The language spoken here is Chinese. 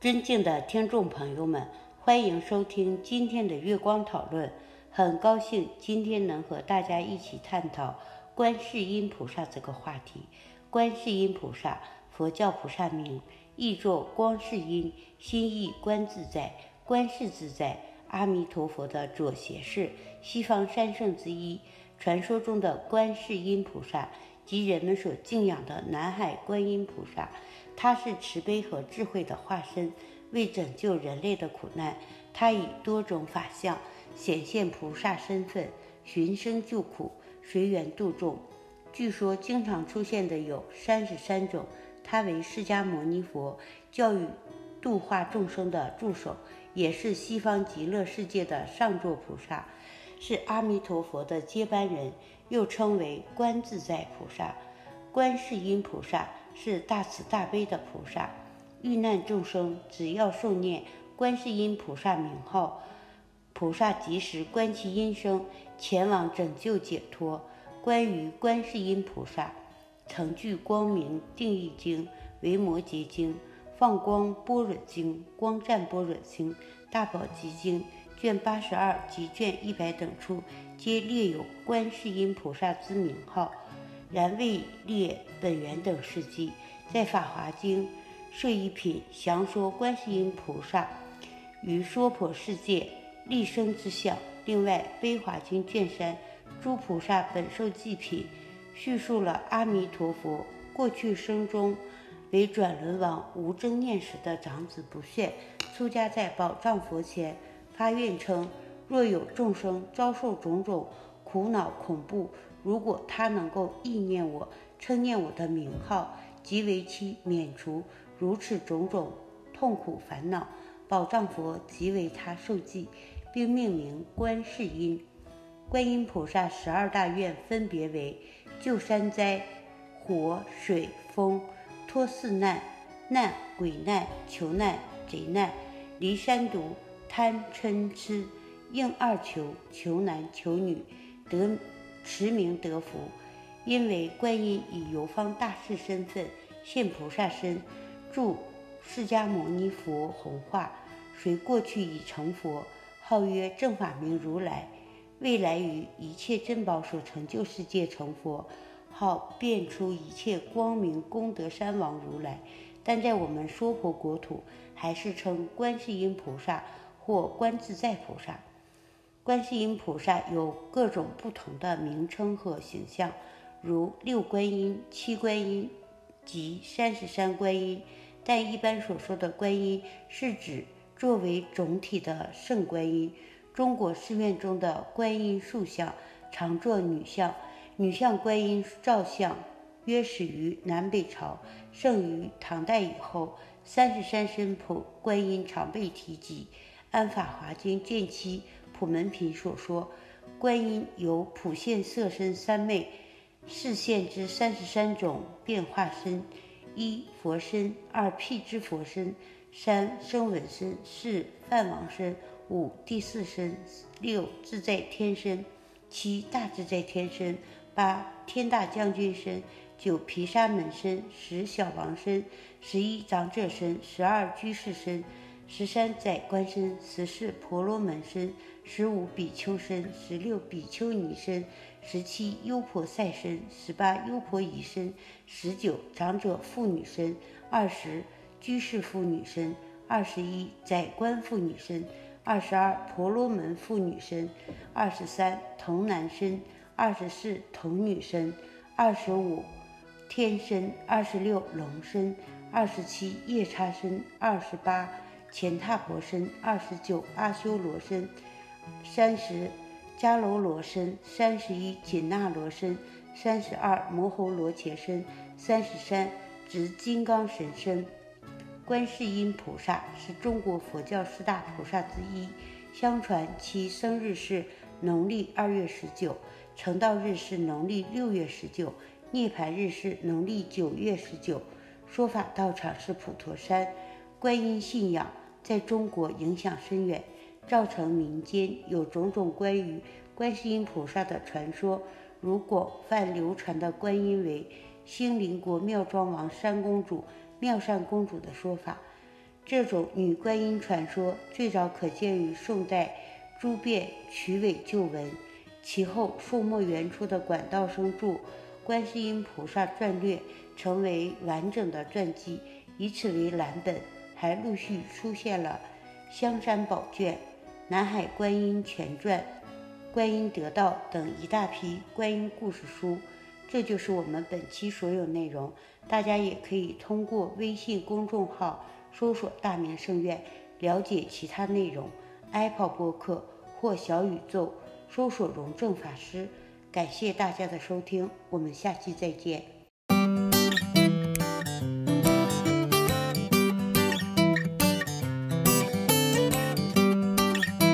尊敬的听众朋友们，欢迎收听今天的月光讨论。很高兴今天能和大家一起探讨观世音菩萨这个话题。观世音菩萨，佛教菩萨名，译作光世音，心意观自在、观世自在。阿弥陀佛的左胁侍，西方三圣之一。传说中的观世音菩萨，即人们所敬仰的南海观音菩萨。他是慈悲和智慧的化身，为拯救人类的苦难，他以多种法相显现菩萨身份，寻声救苦，随缘度众。据说经常出现的有三十三种。他为释迦牟尼佛教育度化众生的助手，也是西方极乐世界的上座菩萨，是阿弥陀佛的接班人，又称为观自在菩萨、观世音菩萨。是大慈大悲的菩萨，遇难众生只要诵念观世音菩萨名号，菩萨及时观其音声，前往拯救解脱。关于观世音菩萨，曾具光明定义经、维摩诘经、放光般若经、光赞般若经、大宝积经卷八十二及卷一百等处，皆列有观世音菩萨之名号。然未列本源等事迹，在《法华经》摄一品详说观世音菩萨于娑婆世界立生之相。另外，《悲华经》卷三诸菩萨本受祭品，叙述了阿弥陀佛过去生中为转轮王无争念时的长子不炫，出家在宝藏佛前发愿称：若有众生遭受种种苦恼恐怖。如果他能够意念我、称念我的名号，即为其免除如此种种痛苦烦恼，宝藏佛即为他受记，并命名观世音。观音菩萨十二大愿分别为：救山灾、火、水、风；脱四难、难、鬼难、求难、贼难；离三毒、贪、嗔、痴；应二求、求男、求女；得。持名得福，因为观音以游方大士身份现菩萨身，助释迦牟尼佛弘化，随过去已成佛，号曰正法明如来；未来于一切珍宝所成就世界成佛，号变出一切光明功德三王如来。但在我们娑婆国土，还是称观世音菩萨或观自在菩萨。观世音菩萨有各种不同的名称和形象，如六观音、七观音及三十三观音。但一般所说的观音，是指作为总体的圣观音。中国寺院中的观音塑像常作女像，女像观音造像约始于南北朝，盛于唐代以后。三十三身普观音常被提及，安《法华经》卷七。普门品所说，观音有普现色身三昧，示现之三十三种变化身：一佛身，二辟支佛身，三声闻身，四梵王身，五第四身，六自在天身，七大自在天身，八天大将军身，九毗沙门身，十小王身，十一长者身，十二居士身。十三宰官身，十四婆罗门身，十五比丘身，十六比丘尼身，十七优婆塞身，十八优婆夷身，十九长者妇女身，二十居士妇女身，二十一宰官妇女身，二十二婆罗门妇女身，二十三童男身，二十四童女身，二十五天身，二十六龙身，二十七夜叉身，二十八。前踏婆身，二十九阿修罗身，三十迦楼罗身，三十一紧那罗身，三十二摩诃罗伽身，三十三执金刚神身。观世音菩萨是中国佛教四大菩萨之一，相传其生日是农历二月十九，成道日是农历六月十九，涅盘日是农历九月十九，说法道场是普陀山。观音信仰。在中国影响深远，造成民间有种种关于观世音菩萨的传说，如广泛流传的观音为兴林国妙庄王三公主、妙善公主的说法。这种女观音传说最早可见于宋代朱卞《曲尾旧闻》，其后宋末元初的管道生著《观世音菩萨传略》成为完整的传记，以此为蓝本，还陆续出现了《香山宝卷》《南海观音全传》《观音得道》等一大批观音故事书。这就是我们本期所有内容，大家也可以通过微信公众号。搜索“大明圣院”，了解其他内容。Apple 播客或小宇宙搜索“荣正法师”。感谢大家的收听，我们下期再见。